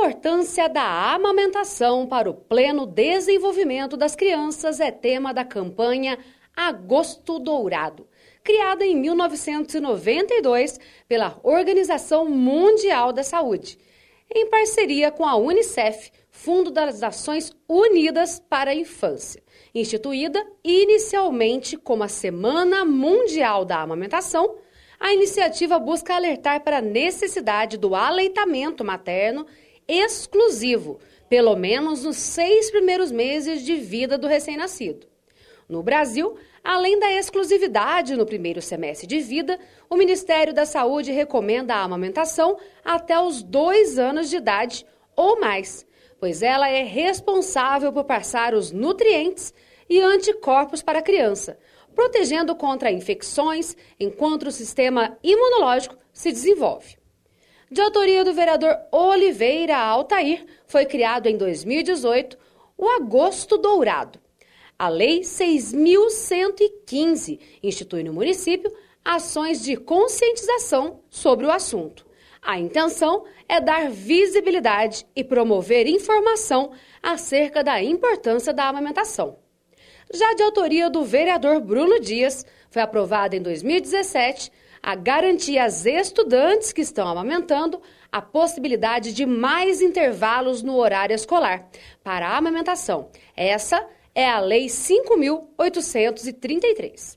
importância da amamentação para o pleno desenvolvimento das crianças é tema da campanha Agosto Dourado, criada em 1992 pela Organização Mundial da Saúde, em parceria com a Unicef, Fundo das Nações Unidas para a Infância, instituída inicialmente como a Semana Mundial da Amamentação. A iniciativa busca alertar para a necessidade do aleitamento materno exclusivo, pelo menos nos seis primeiros meses de vida do recém-nascido. No Brasil, além da exclusividade no primeiro semestre de vida, o Ministério da Saúde recomenda a amamentação até os dois anos de idade ou mais, pois ela é responsável por passar os nutrientes e anticorpos para a criança, protegendo contra infecções enquanto o sistema imunológico se desenvolve. De autoria do vereador Oliveira Altair, foi criado em 2018 o Agosto Dourado. A Lei 6.115 institui no município ações de conscientização sobre o assunto. A intenção é dar visibilidade e promover informação acerca da importância da amamentação. Já de autoria do vereador Bruno Dias, foi aprovada em 2017 a garantir às estudantes que estão amamentando a possibilidade de mais intervalos no horário escolar para a amamentação. Essa é a Lei 5.833.